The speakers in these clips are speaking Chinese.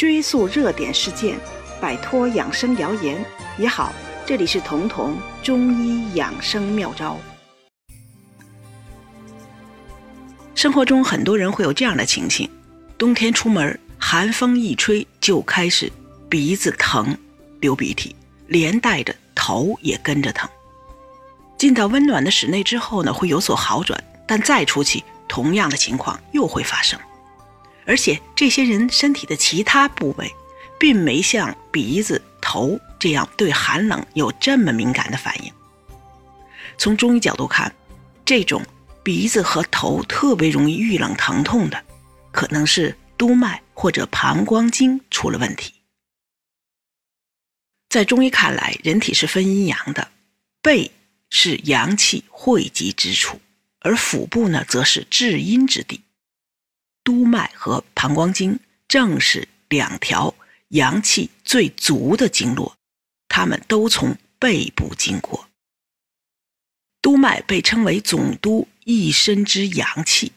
追溯热点事件，摆脱养生谣言也好。这里是彤彤中医养生妙招。生活中很多人会有这样的情形：冬天出门，寒风一吹就开始鼻子疼、流鼻涕，连带着头也跟着疼。进到温暖的室内之后呢，会有所好转，但再出去，同样的情况又会发生。而且这些人身体的其他部位，并没像鼻子、头这样对寒冷有这么敏感的反应。从中医角度看，这种鼻子和头特别容易遇冷疼痛的，可能是督脉或者膀胱经出了问题。在中医看来，人体是分阴阳的，背是阳气汇集之处，而腹部呢，则是至阴之地。督脉和膀胱经正是两条阳气最足的经络，它们都从背部经过。督脉被称为总督一身之阳气，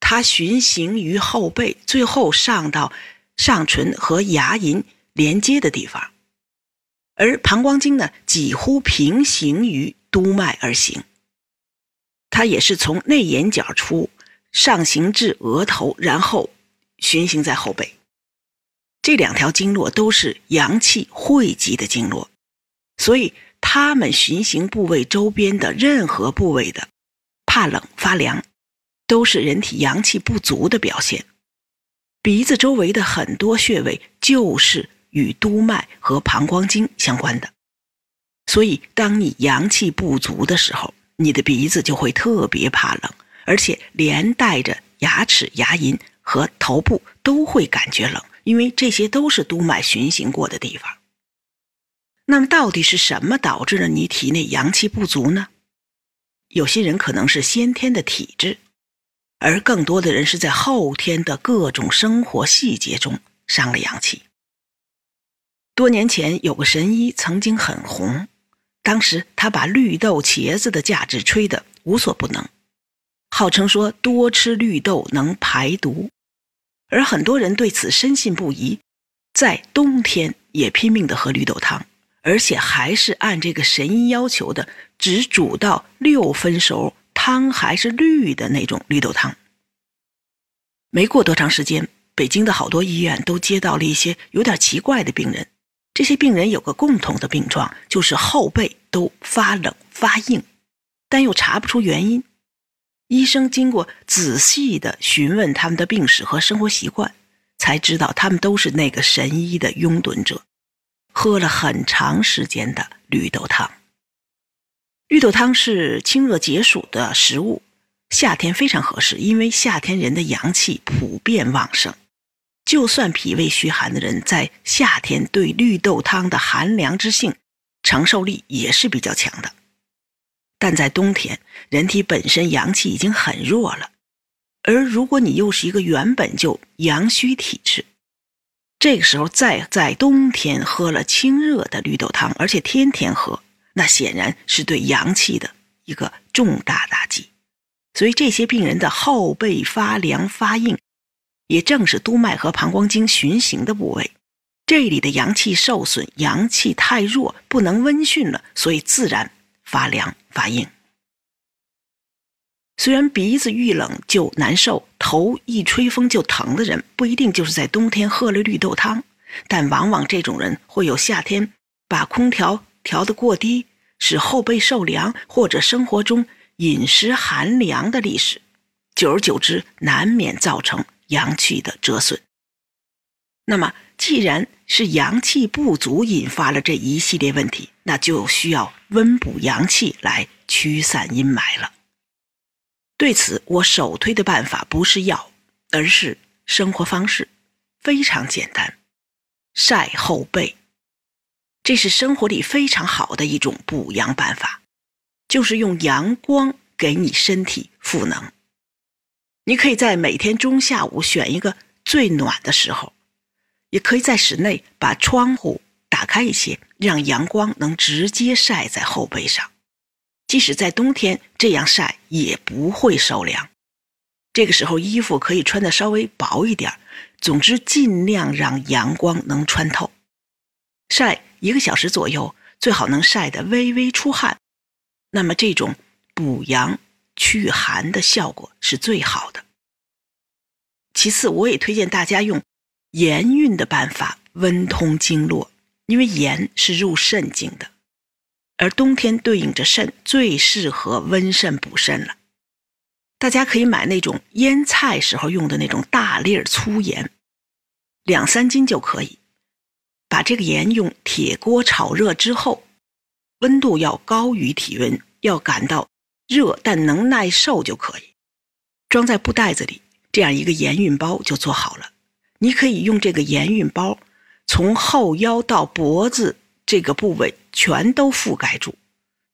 它循行于后背，最后上到上唇和牙龈连接的地方。而膀胱经呢，几乎平行于督脉而行，它也是从内眼角出。上行至额头，然后循行在后背。这两条经络都是阳气汇集的经络，所以它们循行部位周边的任何部位的怕冷发凉，都是人体阳气不足的表现。鼻子周围的很多穴位就是与督脉和膀胱经相关的，所以当你阳气不足的时候，你的鼻子就会特别怕冷。而且连带着牙齿、牙龈和头部都会感觉冷，因为这些都是督脉循行过的地方。那么，到底是什么导致了你体内阳气不足呢？有些人可能是先天的体质，而更多的人是在后天的各种生活细节中伤了阳气。多年前有个神医曾经很红，当时他把绿豆、茄子的价值吹得无所不能。号称说多吃绿豆能排毒，而很多人对此深信不疑，在冬天也拼命的喝绿豆汤，而且还是按这个神医要求的，只煮到六分熟，汤还是绿的那种绿豆汤。没过多长时间，北京的好多医院都接到了一些有点奇怪的病人，这些病人有个共同的病状，就是后背都发冷发硬，但又查不出原因。医生经过仔细的询问他们的病史和生活习惯，才知道他们都是那个神医的拥趸者，喝了很长时间的绿豆汤。绿豆汤是清热解暑的食物，夏天非常合适，因为夏天人的阳气普遍旺盛，就算脾胃虚寒的人，在夏天对绿豆汤的寒凉之性承受力也是比较强的。但在冬天，人体本身阳气已经很弱了，而如果你又是一个原本就阳虚体质，这个时候再在冬天喝了清热的绿豆汤，而且天天喝，那显然是对阳气的一个重大打击。所以这些病人的后背发凉发硬，也正是督脉和膀胱经循行的部位，这里的阳气受损，阳气太弱，不能温煦了，所以自然。发凉发硬，虽然鼻子遇冷就难受，头一吹风就疼的人，不一定就是在冬天喝了绿豆汤，但往往这种人会有夏天把空调调得过低，使后背受凉，或者生活中饮食寒凉的历史，久而久之难免造成阳气的折损。那么，既然是阳气不足引发了这一系列问题，那就需要温补阳气来驱散阴霾了。对此，我首推的办法不是药，而是生活方式，非常简单：晒后背。这是生活里非常好的一种补阳办法，就是用阳光给你身体赋能。你可以在每天中下午选一个最暖的时候。也可以在室内把窗户打开一些，让阳光能直接晒在后背上。即使在冬天这样晒也不会受凉。这个时候衣服可以穿的稍微薄一点，总之，尽量让阳光能穿透。晒一个小时左右，最好能晒得微微出汗。那么，这种补阳祛寒的效果是最好的。其次，我也推荐大家用盐运的办法温通经络，因为盐是入肾经的，而冬天对应着肾，最适合温肾补肾了。大家可以买那种腌菜时候用的那种大粒儿粗盐，两三斤就可以。把这个盐用铁锅炒热之后，温度要高于体温，要感到热但能耐受就可以。装在布袋子里。这样一个盐运包就做好了，你可以用这个盐运包从后腰到脖子这个部位全都覆盖住，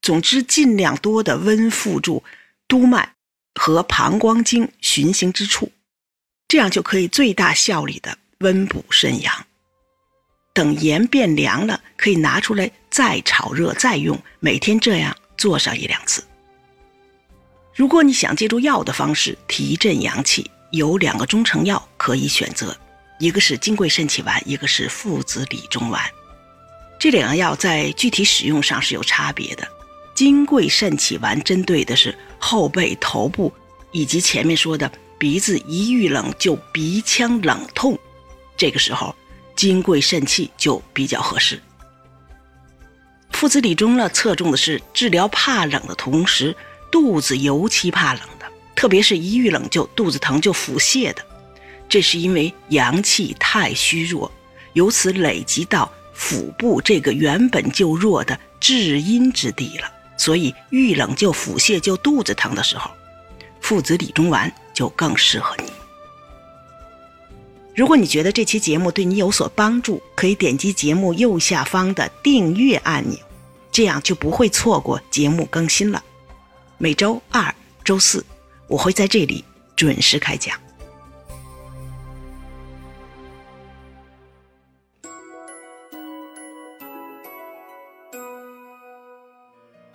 总之尽量多的温附住督脉和膀胱经循行之处，这样就可以最大效率的温补肾阳。等盐变凉了，可以拿出来再炒热再用，每天这样做上一两次。如果你想借助药的方式提振阳气，有两个中成药可以选择，一个是金匮肾气丸，一个是附子理中丸。这两个药在具体使用上是有差别的。金匮肾气丸针对的是后背、头部以及前面说的鼻子一遇冷就鼻腔冷痛，这个时候金匮肾气就比较合适。附子理中呢，侧重的是治疗怕冷的同时，肚子尤其怕冷的。特别是一遇冷就肚子疼就腹泻的，这是因为阳气太虚弱，由此累积到腹部这个原本就弱的至阴之地了。所以遇冷就腹泻就肚子疼的时候，附子理中丸就更适合你。如果你觉得这期节目对你有所帮助，可以点击节目右下方的订阅按钮，这样就不会错过节目更新了。每周二、周四。我会在这里准时开讲。